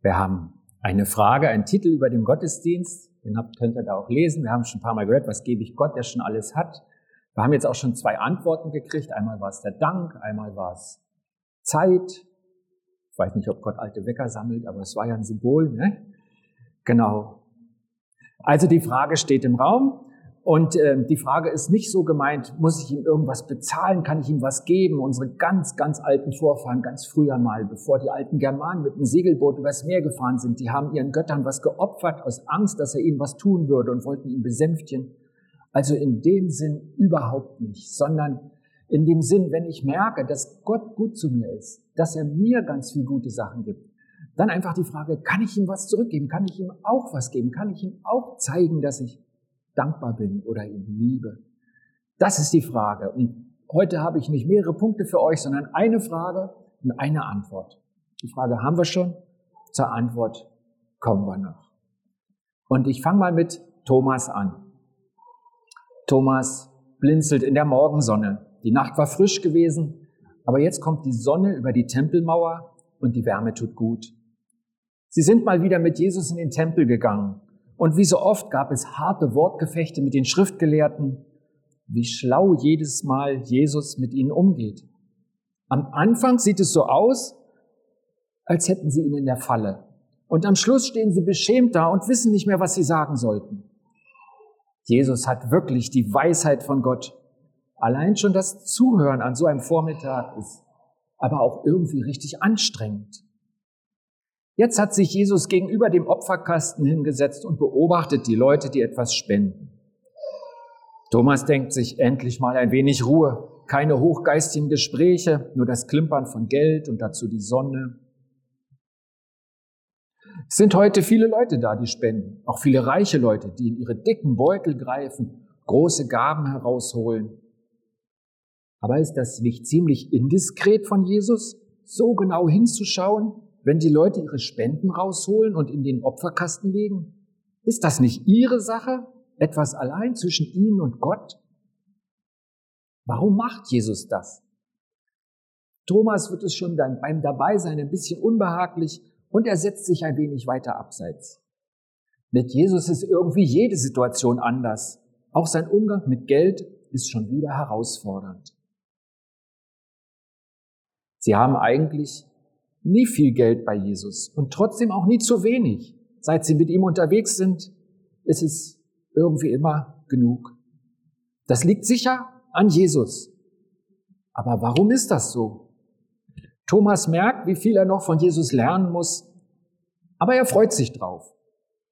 Wir haben eine Frage, einen Titel über den Gottesdienst. Den könnt ihr da auch lesen. Wir haben schon ein paar Mal gehört, was gebe ich Gott, der schon alles hat. Wir haben jetzt auch schon zwei Antworten gekriegt. Einmal war es der Dank, einmal war es Zeit. Ich weiß nicht, ob Gott alte Wecker sammelt, aber es war ja ein Symbol. Ne? Genau. Also die Frage steht im Raum. Und äh, die Frage ist nicht so gemeint, muss ich ihm irgendwas bezahlen, kann ich ihm was geben? Unsere ganz, ganz alten Vorfahren, ganz früher mal, bevor die alten Germanen mit einem Segelboot übers Meer gefahren sind, die haben ihren Göttern was geopfert aus Angst, dass er ihnen was tun würde und wollten ihn besänftigen. Also in dem Sinn überhaupt nicht, sondern in dem Sinn, wenn ich merke, dass Gott gut zu mir ist, dass er mir ganz viel gute Sachen gibt, dann einfach die Frage, kann ich ihm was zurückgeben? Kann ich ihm auch was geben? Kann ich ihm auch zeigen, dass ich dankbar bin oder ihn liebe? Das ist die Frage. Und heute habe ich nicht mehrere Punkte für euch, sondern eine Frage und eine Antwort. Die Frage haben wir schon, zur Antwort kommen wir noch. Und ich fange mal mit Thomas an. Thomas blinzelt in der Morgensonne. Die Nacht war frisch gewesen, aber jetzt kommt die Sonne über die Tempelmauer und die Wärme tut gut. Sie sind mal wieder mit Jesus in den Tempel gegangen. Und wie so oft gab es harte Wortgefechte mit den Schriftgelehrten, wie schlau jedes Mal Jesus mit ihnen umgeht. Am Anfang sieht es so aus, als hätten sie ihn in der Falle. Und am Schluss stehen sie beschämt da und wissen nicht mehr, was sie sagen sollten. Jesus hat wirklich die Weisheit von Gott. Allein schon das Zuhören an so einem Vormittag ist aber auch irgendwie richtig anstrengend. Jetzt hat sich Jesus gegenüber dem Opferkasten hingesetzt und beobachtet die Leute, die etwas spenden. Thomas denkt sich endlich mal ein wenig Ruhe, keine hochgeistigen Gespräche, nur das Klimpern von Geld und dazu die Sonne. Es sind heute viele Leute da, die spenden, auch viele reiche Leute, die in ihre dicken Beutel greifen, große Gaben herausholen. Aber ist das nicht ziemlich indiskret von Jesus, so genau hinzuschauen? Wenn die Leute ihre Spenden rausholen und in den Opferkasten legen? Ist das nicht ihre Sache? Etwas allein zwischen ihnen und Gott? Warum macht Jesus das? Thomas wird es schon dann beim Dabeisein ein bisschen unbehaglich und er setzt sich ein wenig weiter abseits. Mit Jesus ist irgendwie jede Situation anders. Auch sein Umgang mit Geld ist schon wieder herausfordernd. Sie haben eigentlich nie viel Geld bei Jesus und trotzdem auch nie zu wenig. Seit sie mit ihm unterwegs sind, ist es irgendwie immer genug. Das liegt sicher an Jesus. Aber warum ist das so? Thomas merkt, wie viel er noch von Jesus lernen muss, aber er freut sich drauf.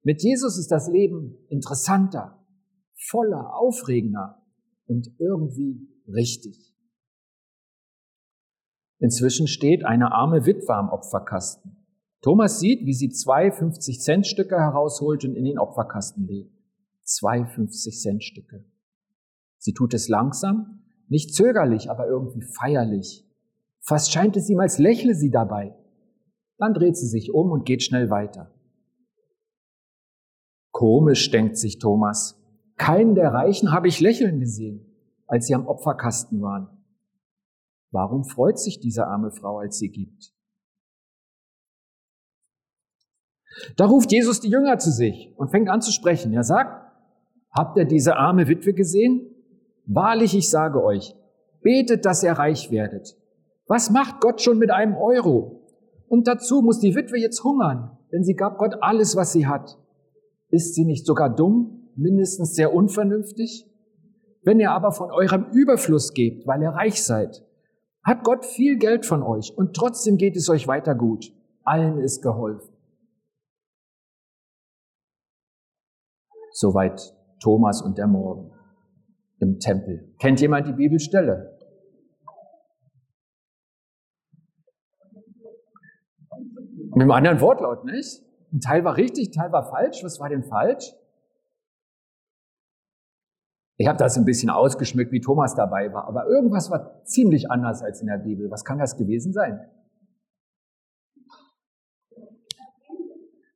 Mit Jesus ist das Leben interessanter, voller, aufregender und irgendwie richtig. Inzwischen steht eine arme Witwe am Opferkasten. Thomas sieht, wie sie zwei 50-Cent-Stücke herausholt und in den Opferkasten legt. Zwei 50-Cent-Stücke. Sie tut es langsam, nicht zögerlich, aber irgendwie feierlich. Fast scheint es ihm, als lächle sie dabei. Dann dreht sie sich um und geht schnell weiter. Komisch, denkt sich Thomas. Keinen der Reichen habe ich lächeln gesehen, als sie am Opferkasten waren. Warum freut sich diese arme Frau, als sie gibt? Da ruft Jesus die Jünger zu sich und fängt an zu sprechen. Er sagt, habt ihr diese arme Witwe gesehen? Wahrlich, ich sage euch, betet, dass ihr reich werdet. Was macht Gott schon mit einem Euro? Und dazu muss die Witwe jetzt hungern, denn sie gab Gott alles, was sie hat. Ist sie nicht sogar dumm, mindestens sehr unvernünftig? Wenn ihr aber von eurem Überfluss gebt, weil ihr reich seid, hat Gott viel Geld von euch und trotzdem geht es euch weiter gut. Allen ist geholfen. Soweit Thomas und der Morgen im Tempel. Kennt jemand die Bibelstelle? Mit einem anderen Wortlaut, nicht? Ein Teil war richtig, ein Teil war falsch. Was war denn falsch? Ich habe das ein bisschen ausgeschmückt, wie Thomas dabei war, aber irgendwas war ziemlich anders als in der Bibel. Was kann das gewesen sein?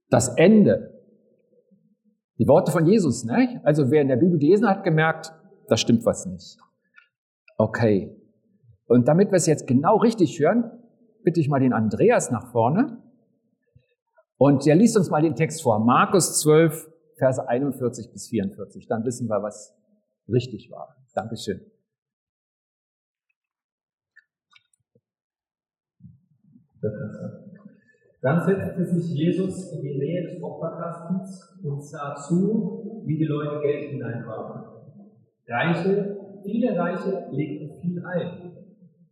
Das Ende. Die Worte von Jesus, ne? Also wer in der Bibel gelesen hat, gemerkt, da stimmt was nicht. Okay. Und damit wir es jetzt genau richtig hören, bitte ich mal den Andreas nach vorne. Und der liest uns mal den Text vor. Markus 12, Verse 41 bis 44. Dann wissen wir, was richtig war. Dankeschön. Dann setzte sich Jesus in die Nähe des Opferkastens und sah zu, wie die Leute Geld hineinwarfen. Reiche, viele Reiche legten viel ein.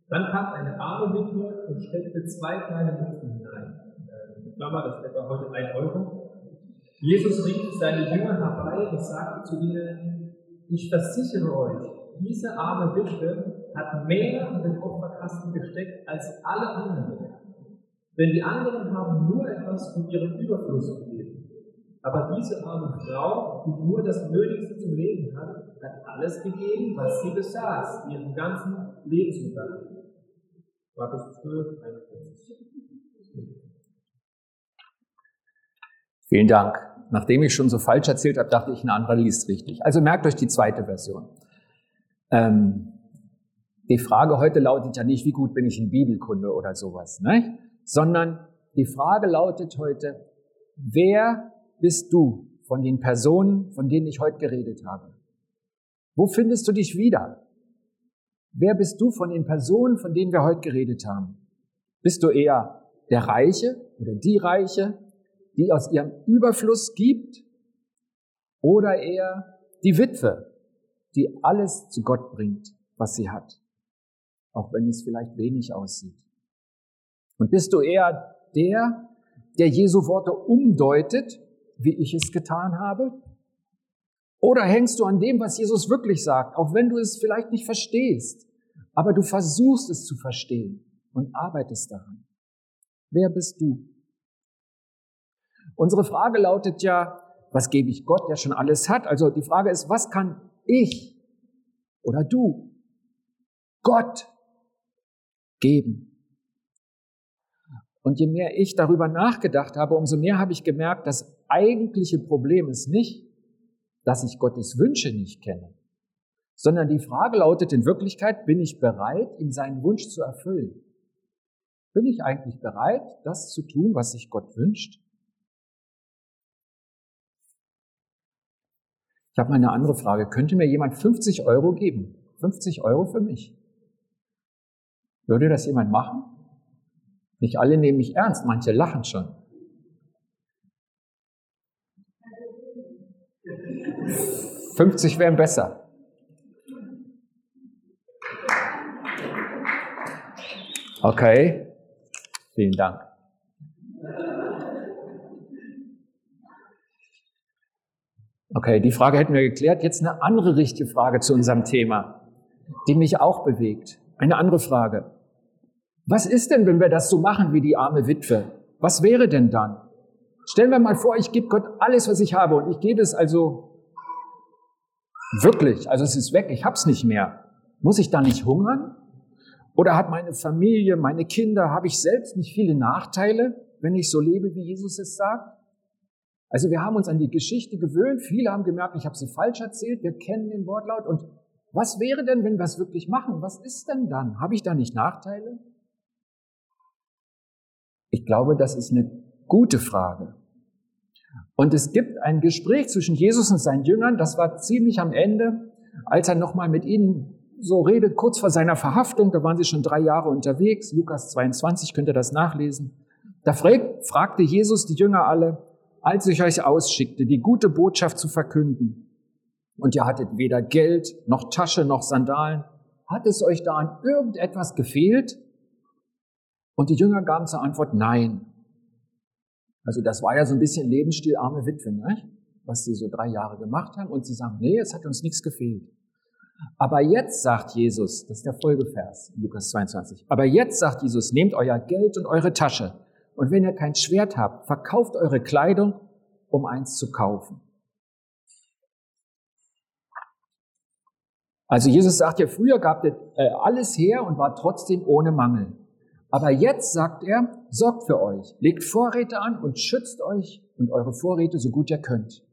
Dann kam eine arme Witwe und steckte zwei kleine Münzen hinein. Äh, Klammer, das ist etwa heute ein Euro. Jesus rief seine Jünger herbei und sagte zu ihnen, ich versichere euch, diese arme Witwe hat mehr in den Opferkasten gesteckt als alle anderen. Denn die anderen haben nur etwas von ihrem Überfluss gegeben. Aber diese arme Frau, die nur das Nötigste zum Leben hat, hat alles gegeben, was sie besaß, ihren ganzen Lebensunterhalt. Markus 12, 41. Vielen Dank. Nachdem ich schon so falsch erzählt habe, dachte ich, ein anderer liest richtig. Also merkt euch die zweite Version. Ähm, die Frage heute lautet ja nicht, wie gut bin ich in Bibelkunde oder sowas, ne? sondern die Frage lautet heute, wer bist du von den Personen, von denen ich heute geredet habe? Wo findest du dich wieder? Wer bist du von den Personen, von denen wir heute geredet haben? Bist du eher der Reiche oder die Reiche, die aus ihrem Überfluss gibt? Oder eher die Witwe, die alles zu Gott bringt, was sie hat? Auch wenn es vielleicht wenig aussieht. Und bist du eher der, der Jesu Worte umdeutet, wie ich es getan habe? Oder hängst du an dem, was Jesus wirklich sagt, auch wenn du es vielleicht nicht verstehst, aber du versuchst es zu verstehen und arbeitest daran? Wer bist du? Unsere Frage lautet ja, was gebe ich Gott, der schon alles hat? Also die Frage ist, was kann ich oder du Gott geben? Und je mehr ich darüber nachgedacht habe, umso mehr habe ich gemerkt, das eigentliche Problem ist nicht, dass ich Gottes Wünsche nicht kenne, sondern die Frage lautet in Wirklichkeit, bin ich bereit, ihm seinen Wunsch zu erfüllen? Bin ich eigentlich bereit, das zu tun, was sich Gott wünscht? Habe mal eine andere Frage. Könnte mir jemand 50 Euro geben? 50 Euro für mich? Würde das jemand machen? Nicht alle nehmen mich ernst, manche lachen schon. Fünfzig wären besser. Okay, vielen Dank. Okay, die Frage hätten wir geklärt. Jetzt eine andere richtige Frage zu unserem Thema, die mich auch bewegt. Eine andere Frage. Was ist denn, wenn wir das so machen wie die arme Witwe? Was wäre denn dann? Stellen wir mal vor, ich gebe Gott alles, was ich habe und ich gebe es also wirklich, also es ist weg, ich hab's nicht mehr. Muss ich da nicht hungern? Oder hat meine Familie, meine Kinder, habe ich selbst nicht viele Nachteile, wenn ich so lebe, wie Jesus es sagt? Also wir haben uns an die Geschichte gewöhnt, viele haben gemerkt, ich habe sie falsch erzählt, wir kennen den Wortlaut und was wäre denn, wenn wir es wirklich machen? Was ist denn dann? Habe ich da nicht Nachteile? Ich glaube, das ist eine gute Frage. Und es gibt ein Gespräch zwischen Jesus und seinen Jüngern, das war ziemlich am Ende, als er nochmal mit ihnen so redet, kurz vor seiner Verhaftung, da waren sie schon drei Jahre unterwegs, Lukas 22, könnt ihr das nachlesen. Da fragte Jesus die Jünger alle, als ich euch ausschickte, die gute Botschaft zu verkünden, und ihr hattet weder Geld, noch Tasche, noch Sandalen, hat es euch da an irgendetwas gefehlt? Und die Jünger gaben zur Antwort Nein. Also das war ja so ein bisschen Lebensstil arme Witwe, ne? was sie so drei Jahre gemacht haben. Und sie sagen, nee, es hat uns nichts gefehlt. Aber jetzt sagt Jesus, das ist der Folgevers, Lukas 22, aber jetzt sagt Jesus, nehmt euer Geld und eure Tasche. Und wenn ihr kein Schwert habt, verkauft eure Kleidung, um eins zu kaufen. Also Jesus sagt ja, früher gab ihr äh, alles her und war trotzdem ohne Mangel. Aber jetzt sagt er, sorgt für euch, legt Vorräte an und schützt euch und eure Vorräte so gut ihr könnt.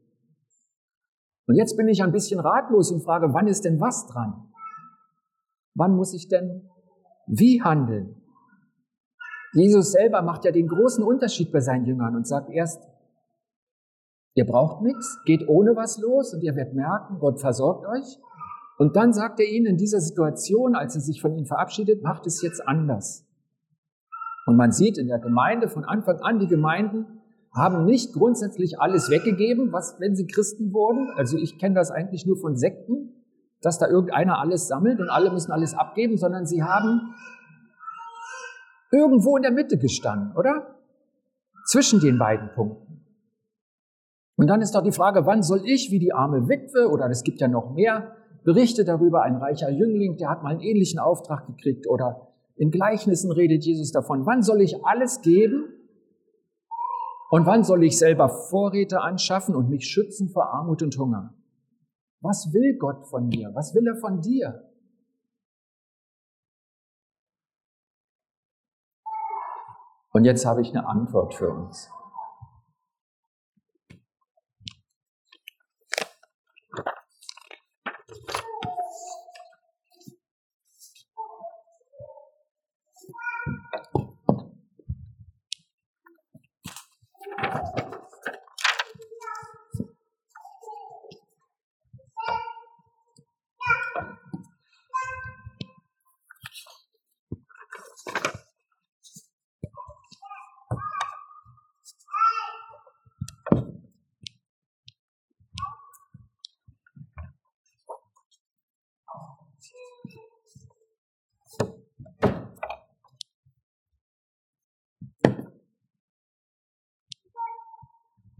Und jetzt bin ich ein bisschen ratlos und frage, wann ist denn was dran? Wann muss ich denn wie handeln? Jesus selber macht ja den großen Unterschied bei seinen Jüngern und sagt erst, ihr braucht nichts, geht ohne was los und ihr werdet merken, Gott versorgt euch. Und dann sagt er ihnen in dieser Situation, als er sich von ihnen verabschiedet, macht es jetzt anders. Und man sieht in der Gemeinde von Anfang an, die Gemeinden haben nicht grundsätzlich alles weggegeben, was, wenn sie Christen wurden. Also ich kenne das eigentlich nur von Sekten, dass da irgendeiner alles sammelt und alle müssen alles abgeben, sondern sie haben irgendwo in der Mitte gestanden, oder? Zwischen den beiden Punkten. Und dann ist doch die Frage, wann soll ich, wie die arme Witwe, oder es gibt ja noch mehr Berichte darüber, ein reicher Jüngling, der hat mal einen ähnlichen Auftrag gekriegt, oder in Gleichnissen redet Jesus davon, wann soll ich alles geben und wann soll ich selber Vorräte anschaffen und mich schützen vor Armut und Hunger? Was will Gott von mir? Was will er von dir? Und jetzt habe ich eine Antwort für uns.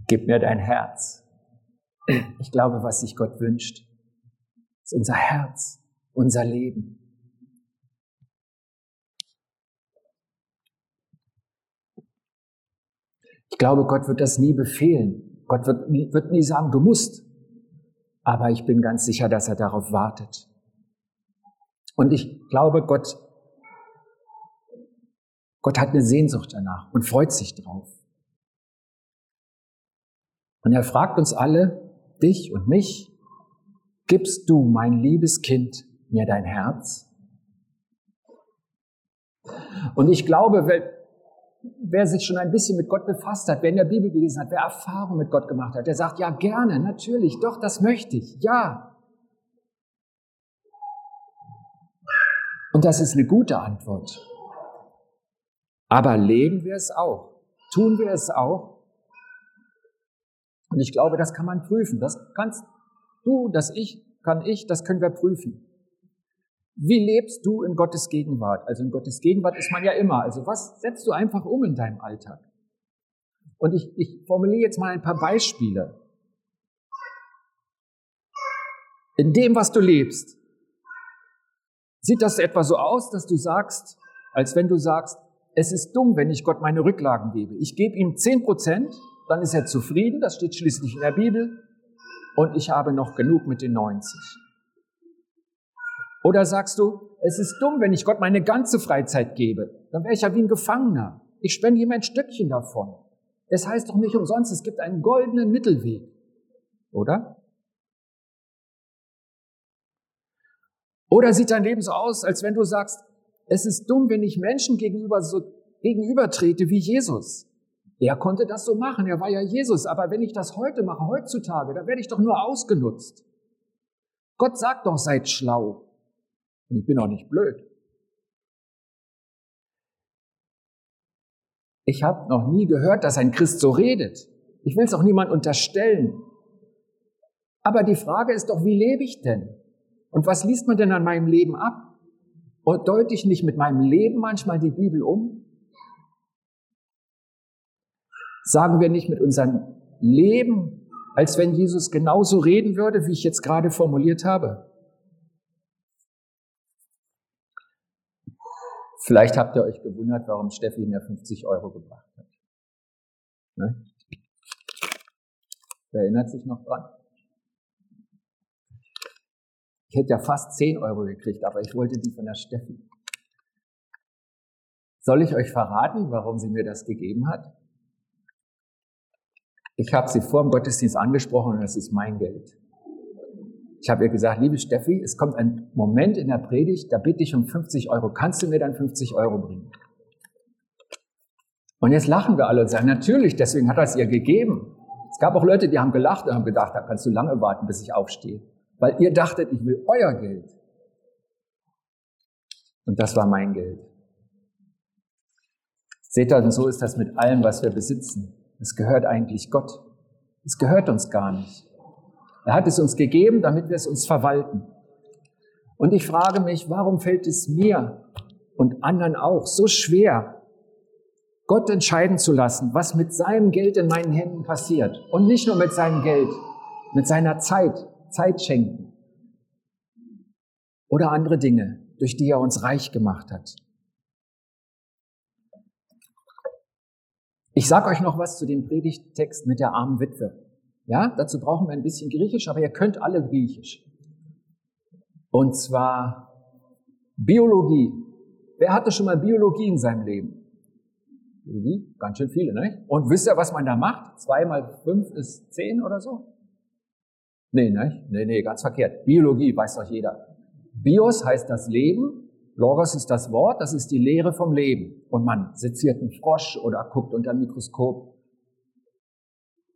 Gib mir dein Herz. Ich glaube, was sich Gott wünscht, ist unser Herz, unser Leben. Ich glaube, Gott wird das nie befehlen. Gott wird nie, wird nie sagen, du musst. Aber ich bin ganz sicher, dass er darauf wartet. Und ich glaube, Gott, Gott hat eine Sehnsucht danach und freut sich drauf. Und er fragt uns alle, dich und mich, gibst du, mein liebes Kind, mir dein Herz? Und ich glaube, wer, wer sich schon ein bisschen mit Gott befasst hat, wer in der Bibel gelesen hat, wer Erfahrung mit Gott gemacht hat, der sagt, ja gerne, natürlich, doch, das möchte ich, ja. Und das ist eine gute Antwort. Aber leben wir es auch? Tun wir es auch? Und ich glaube, das kann man prüfen. Das kannst du, das ich, kann ich, das können wir prüfen. Wie lebst du in Gottes Gegenwart? Also in Gottes Gegenwart ist man ja immer. Also was setzt du einfach um in deinem Alltag? Und ich, ich formuliere jetzt mal ein paar Beispiele. In dem, was du lebst, sieht das etwa so aus, dass du sagst, als wenn du sagst, es ist dumm, wenn ich Gott meine Rücklagen gebe. Ich gebe ihm zehn Prozent dann ist er zufrieden, das steht schließlich in der Bibel, und ich habe noch genug mit den 90. Oder sagst du, es ist dumm, wenn ich Gott meine ganze Freizeit gebe, dann wäre ich ja wie ein Gefangener. Ich spende ihm ein Stückchen davon. Es heißt doch nicht umsonst, es gibt einen goldenen Mittelweg. Oder? Oder sieht dein Leben so aus, als wenn du sagst, es ist dumm, wenn ich Menschen gegenüber so gegenübertrete wie Jesus. Er konnte das so machen, er war ja Jesus, aber wenn ich das heute mache, heutzutage, dann werde ich doch nur ausgenutzt. Gott sagt doch, seid schlau. Und ich bin auch nicht blöd. Ich habe noch nie gehört, dass ein Christ so redet. Ich will es auch niemand unterstellen. Aber die Frage ist doch, wie lebe ich denn? Und was liest man denn an meinem Leben ab? Und deute ich nicht mit meinem Leben manchmal die Bibel um? Sagen wir nicht mit unserem Leben, als wenn Jesus genauso reden würde, wie ich jetzt gerade formuliert habe? Vielleicht habt ihr euch gewundert, warum Steffi mir 50 Euro gebracht hat. Ne? Wer erinnert sich noch dran? Ich hätte ja fast 10 Euro gekriegt, aber ich wollte die von der Steffi. Soll ich euch verraten, warum sie mir das gegeben hat? Ich habe sie vor dem Gottesdienst angesprochen und das ist mein Geld. Ich habe ihr gesagt, liebe Steffi, es kommt ein Moment in der Predigt, da bitte ich um 50 Euro. Kannst du mir dann 50 Euro bringen? Und jetzt lachen wir alle und sagen, natürlich, deswegen hat er es ihr gegeben. Es gab auch Leute, die haben gelacht und haben gedacht, da kannst du lange warten, bis ich aufstehe. Weil ihr dachtet, ich will euer Geld. Und das war mein Geld. Seht ihr, und so ist das mit allem, was wir besitzen. Es gehört eigentlich Gott. Es gehört uns gar nicht. Er hat es uns gegeben, damit wir es uns verwalten. Und ich frage mich, warum fällt es mir und anderen auch so schwer, Gott entscheiden zu lassen, was mit seinem Geld in meinen Händen passiert. Und nicht nur mit seinem Geld, mit seiner Zeit, Zeit schenken. Oder andere Dinge, durch die er uns reich gemacht hat. Ich sage euch noch was zu dem Predigttext mit der armen Witwe. Ja, dazu brauchen wir ein bisschen Griechisch, aber ihr könnt alle Griechisch. Und zwar Biologie. Wer hatte schon mal Biologie in seinem Leben? Biologie? Ganz schön viele, ne? Und wisst ihr, was man da macht? Zwei mal fünf ist zehn oder so? Nee, ne? Nee, nee, ganz verkehrt. Biologie weiß doch jeder. Bios heißt das Leben, Logos ist das Wort, das ist die Lehre vom Leben. Und man seziert einen Frosch oder guckt unter dem Mikroskop.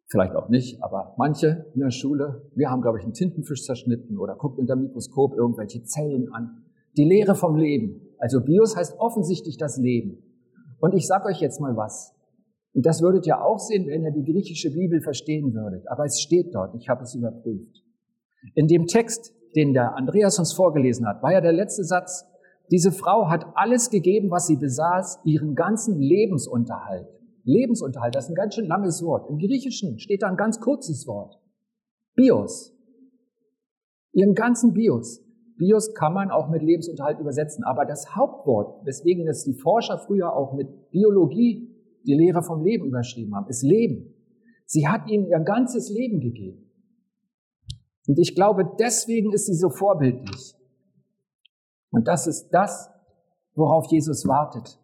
Vielleicht auch nicht, aber manche in der Schule, wir haben, glaube ich, einen Tintenfisch zerschnitten oder guckt unter dem Mikroskop irgendwelche Zellen an. Die Lehre vom Leben. Also Bios heißt offensichtlich das Leben. Und ich sage euch jetzt mal was. Und das würdet ihr auch sehen, wenn ihr die griechische Bibel verstehen würdet. Aber es steht dort, ich habe es überprüft. In dem Text, den der Andreas uns vorgelesen hat, war ja der letzte Satz, diese Frau hat alles gegeben, was sie besaß, ihren ganzen Lebensunterhalt. Lebensunterhalt, das ist ein ganz schön langes Wort. Im Griechischen steht da ein ganz kurzes Wort. Bios. Ihren ganzen Bios. Bios kann man auch mit Lebensunterhalt übersetzen. Aber das Hauptwort, weswegen es die Forscher früher auch mit Biologie die Lehre vom Leben überschrieben haben, ist Leben. Sie hat ihnen ihr ganzes Leben gegeben. Und ich glaube, deswegen ist sie so vorbildlich. Und das ist das, worauf Jesus wartet.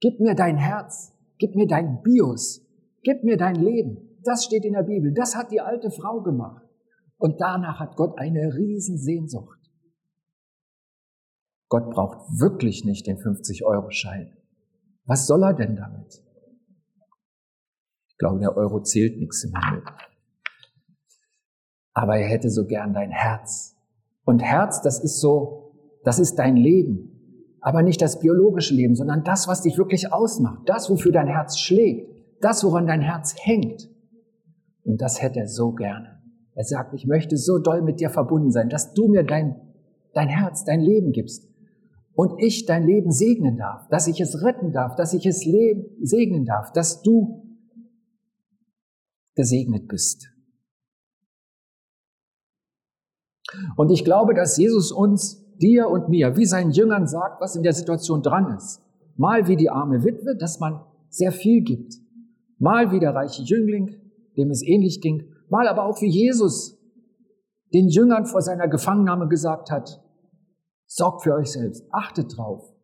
Gib mir dein Herz, gib mir dein Bios, gib mir dein Leben. Das steht in der Bibel. Das hat die alte Frau gemacht. Und danach hat Gott eine Riesensehnsucht. Gott braucht wirklich nicht den 50-Euro-Schein. Was soll er denn damit? Ich glaube, der Euro zählt nichts im Himmel. Aber er hätte so gern dein Herz. Und Herz, das ist so, das ist dein Leben. Aber nicht das biologische Leben, sondern das, was dich wirklich ausmacht. Das, wofür dein Herz schlägt. Das, woran dein Herz hängt. Und das hätte er so gerne. Er sagt, ich möchte so doll mit dir verbunden sein, dass du mir dein, dein Herz, dein Leben gibst. Und ich dein Leben segnen darf, dass ich es retten darf, dass ich es leben, segnen darf, dass du gesegnet bist. Und ich glaube, dass Jesus uns, dir und mir, wie seinen Jüngern sagt, was in der Situation dran ist. Mal wie die arme Witwe, dass man sehr viel gibt. Mal wie der reiche Jüngling, dem es ähnlich ging. Mal aber auch wie Jesus den Jüngern vor seiner Gefangennahme gesagt hat, sorgt für euch selbst, achtet drauf.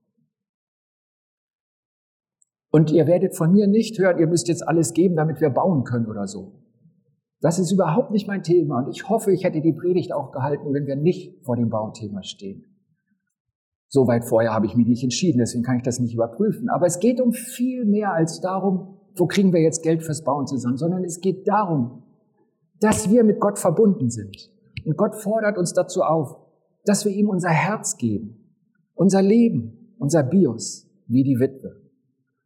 Und ihr werdet von mir nicht hören, ihr müsst jetzt alles geben, damit wir bauen können oder so. Das ist überhaupt nicht mein Thema und ich hoffe, ich hätte die Predigt auch gehalten, wenn wir nicht vor dem Bauthema stehen. So weit vorher habe ich mich nicht entschieden, deswegen kann ich das nicht überprüfen. Aber es geht um viel mehr als darum, wo kriegen wir jetzt Geld fürs Bauen zusammen, sondern es geht darum, dass wir mit Gott verbunden sind. Und Gott fordert uns dazu auf, dass wir ihm unser Herz geben, unser Leben, unser Bios, wie die Witwe.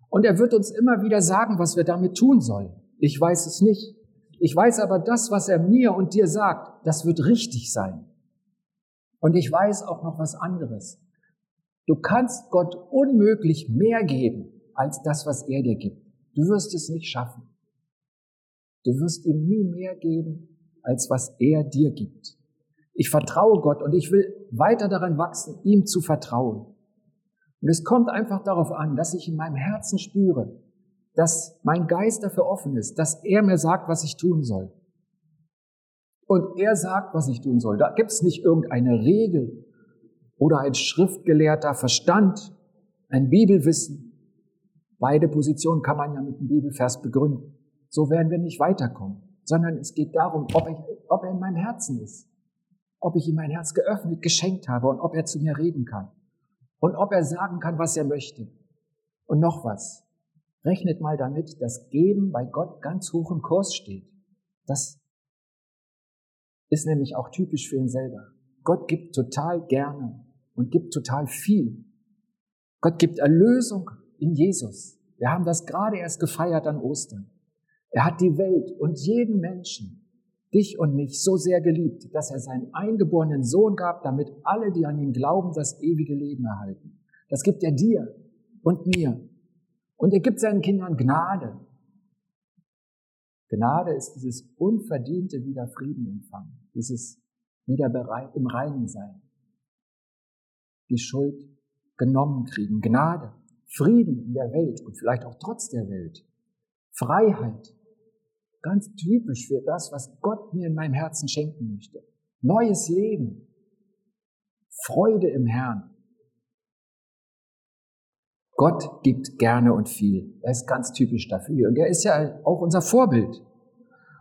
Und er wird uns immer wieder sagen, was wir damit tun sollen. Ich weiß es nicht. Ich weiß aber, das, was er mir und dir sagt, das wird richtig sein. Und ich weiß auch noch was anderes. Du kannst Gott unmöglich mehr geben als das, was er dir gibt. Du wirst es nicht schaffen. Du wirst ihm nie mehr geben, als was er dir gibt. Ich vertraue Gott und ich will weiter daran wachsen, ihm zu vertrauen. Und es kommt einfach darauf an, dass ich in meinem Herzen spüre, dass mein Geist dafür offen ist, dass er mir sagt, was ich tun soll. Und er sagt, was ich tun soll. Da gibt es nicht irgendeine Regel oder ein schriftgelehrter Verstand, ein Bibelwissen. Beide Positionen kann man ja mit dem Bibelvers begründen. So werden wir nicht weiterkommen, sondern es geht darum, ob, ich, ob er in meinem Herzen ist, ob ich ihm mein Herz geöffnet, geschenkt habe und ob er zu mir reden kann und ob er sagen kann, was er möchte. Und noch was, Rechnet mal damit, dass Geben bei Gott ganz hoch im Kurs steht. Das ist nämlich auch typisch für ihn selber. Gott gibt total gerne und gibt total viel. Gott gibt Erlösung in Jesus. Wir haben das gerade erst gefeiert an Ostern. Er hat die Welt und jeden Menschen, dich und mich, so sehr geliebt, dass er seinen eingeborenen Sohn gab, damit alle, die an ihn glauben, das ewige Leben erhalten. Das gibt er dir und mir. Und er gibt seinen Kindern Gnade. Gnade ist dieses unverdiente Wiederfrieden empfangen, dieses wieder im Reinen sein, die Schuld genommen kriegen, Gnade, Frieden in der Welt und vielleicht auch trotz der Welt, Freiheit, ganz typisch für das, was Gott mir in meinem Herzen schenken möchte, neues Leben, Freude im Herrn, Gott gibt gerne und viel. Er ist ganz typisch dafür. Und er ist ja auch unser Vorbild.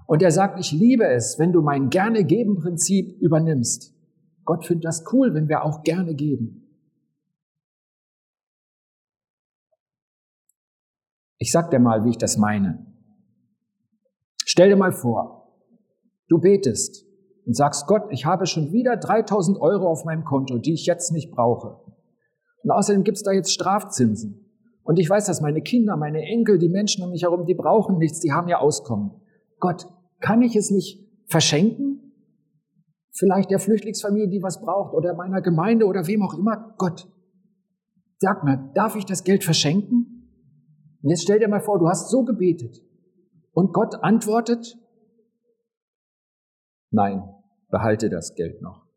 Und er sagt, ich liebe es, wenn du mein gerne geben Prinzip übernimmst. Gott findet das cool, wenn wir auch gerne geben. Ich sag dir mal, wie ich das meine. Stell dir mal vor, du betest und sagst, Gott, ich habe schon wieder 3000 Euro auf meinem Konto, die ich jetzt nicht brauche. Und außerdem gibt's da jetzt Strafzinsen. Und ich weiß, dass meine Kinder, meine Enkel, die Menschen um mich herum, die brauchen nichts, die haben ja Auskommen. Gott, kann ich es nicht verschenken? Vielleicht der Flüchtlingsfamilie, die was braucht, oder meiner Gemeinde oder wem auch immer. Gott, sag mal, darf ich das Geld verschenken? Und jetzt stell dir mal vor, du hast so gebetet. Und Gott antwortet, nein, behalte das Geld noch.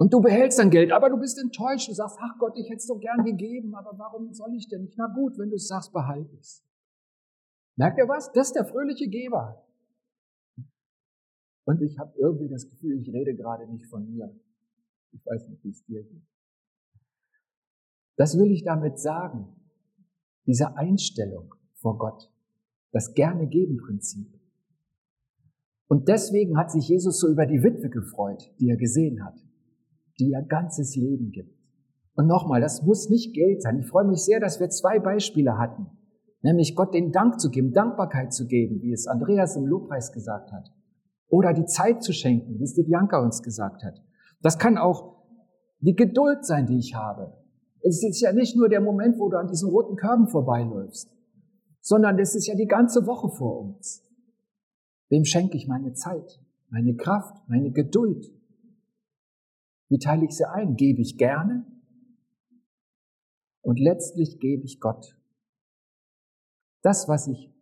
Und du behältst dein Geld, aber du bist enttäuscht. Du sagst, ach Gott, ich hätte es doch gern gegeben, aber warum soll ich denn nicht? Na gut, wenn du es sagst, behalte es. Merkt ihr was? Das ist der fröhliche Geber. Und ich habe irgendwie das Gefühl, ich rede gerade nicht von mir. Ich weiß nicht, wie es dir geht. Das will ich damit sagen. Diese Einstellung vor Gott. Das gerne geben Prinzip. Und deswegen hat sich Jesus so über die Witwe gefreut, die er gesehen hat die ihr ganzes Leben gibt. Und nochmal, das muss nicht Geld sein. Ich freue mich sehr, dass wir zwei Beispiele hatten. Nämlich Gott den Dank zu geben, Dankbarkeit zu geben, wie es Andreas im Lobpreis gesagt hat. Oder die Zeit zu schenken, wie es die Bianca uns gesagt hat. Das kann auch die Geduld sein, die ich habe. Es ist ja nicht nur der Moment, wo du an diesen roten Körben vorbeiläufst, sondern es ist ja die ganze Woche vor uns. Wem schenke ich meine Zeit, meine Kraft, meine Geduld? Wie teile ich sie ein? Gebe ich gerne? Und letztlich gebe ich Gott. Das, was ich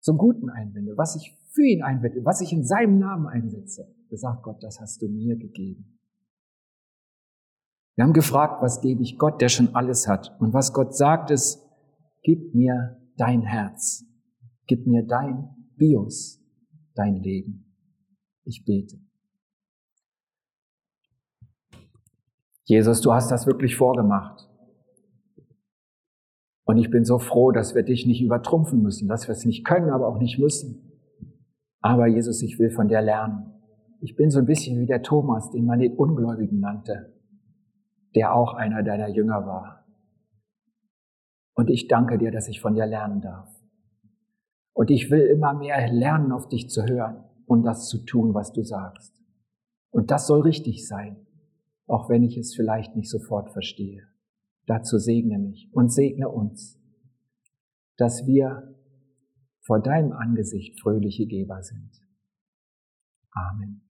zum Guten einwende, was ich für ihn einwende, was ich in seinem Namen einsetze, da sagt Gott, das hast du mir gegeben. Wir haben gefragt, was gebe ich Gott, der schon alles hat? Und was Gott sagt ist, gib mir dein Herz, gib mir dein Bios, dein Leben. Ich bete. Jesus, du hast das wirklich vorgemacht. Und ich bin so froh, dass wir dich nicht übertrumpfen müssen, dass wir es nicht können, aber auch nicht müssen. Aber Jesus, ich will von dir lernen. Ich bin so ein bisschen wie der Thomas, den man den Ungläubigen nannte, der auch einer deiner Jünger war. Und ich danke dir, dass ich von dir lernen darf. Und ich will immer mehr lernen, auf dich zu hören und das zu tun, was du sagst. Und das soll richtig sein auch wenn ich es vielleicht nicht sofort verstehe. Dazu segne mich und segne uns, dass wir vor deinem Angesicht fröhliche Geber sind. Amen.